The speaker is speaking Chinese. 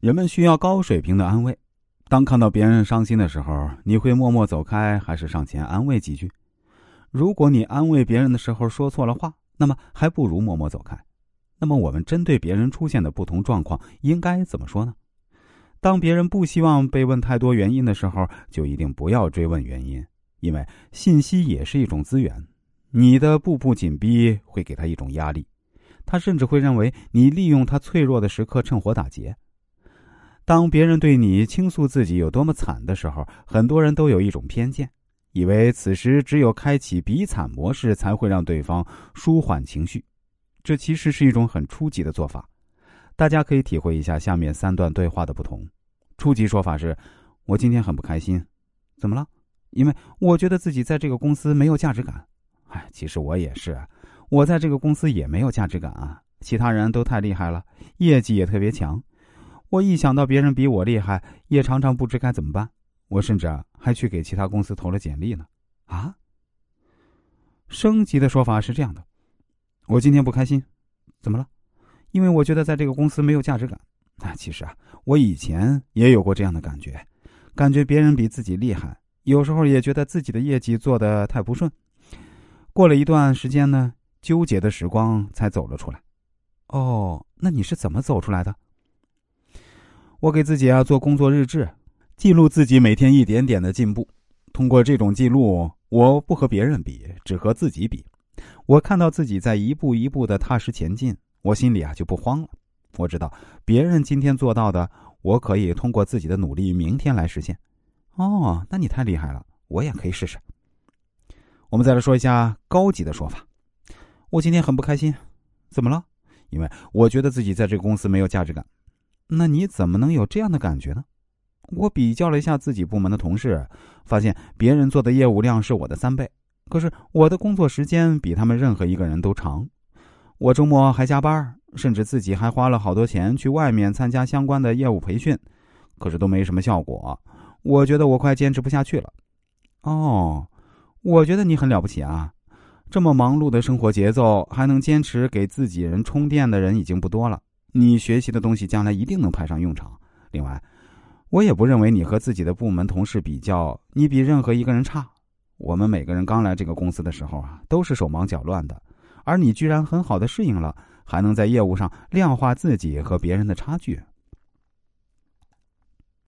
人们需要高水平的安慰。当看到别人伤心的时候，你会默默走开，还是上前安慰几句？如果你安慰别人的时候说错了话，那么还不如默默走开。那么，我们针对别人出现的不同状况，应该怎么说呢？当别人不希望被问太多原因的时候，就一定不要追问原因，因为信息也是一种资源。你的步步紧逼会给他一种压力，他甚至会认为你利用他脆弱的时刻趁火打劫。当别人对你倾诉自己有多么惨的时候，很多人都有一种偏见，以为此时只有开启比惨模式才会让对方舒缓情绪。这其实是一种很初级的做法，大家可以体会一下下面三段对话的不同。初级说法是：“我今天很不开心，怎么了？因为我觉得自己在这个公司没有价值感。哎，其实我也是，我在这个公司也没有价值感啊。其他人都太厉害了，业绩也特别强，我一想到别人比我厉害，也常常不知该怎么办。我甚至还去给其他公司投了简历呢。啊？升级的说法是这样的。”我今天不开心，怎么了？因为我觉得在这个公司没有价值感。啊，其实啊，我以前也有过这样的感觉，感觉别人比自己厉害，有时候也觉得自己的业绩做的太不顺。过了一段时间呢，纠结的时光才走了出来。哦，那你是怎么走出来的？我给自己啊做工作日志，记录自己每天一点点的进步。通过这种记录，我不和别人比，只和自己比。我看到自己在一步一步的踏实前进，我心里啊就不慌了。我知道别人今天做到的，我可以通过自己的努力，明天来实现。哦，那你太厉害了，我也可以试试。我们再来说一下高级的说法。我今天很不开心，怎么了？因为我觉得自己在这个公司没有价值感。那你怎么能有这样的感觉呢？我比较了一下自己部门的同事，发现别人做的业务量是我的三倍。可是我的工作时间比他们任何一个人都长，我周末还加班，甚至自己还花了好多钱去外面参加相关的业务培训，可是都没什么效果。我觉得我快坚持不下去了。哦，我觉得你很了不起啊！这么忙碌的生活节奏，还能坚持给自己人充电的人已经不多了。你学习的东西将来一定能派上用场。另外，我也不认为你和自己的部门同事比较，你比任何一个人差。我们每个人刚来这个公司的时候啊，都是手忙脚乱的，而你居然很好的适应了，还能在业务上量化自己和别人的差距，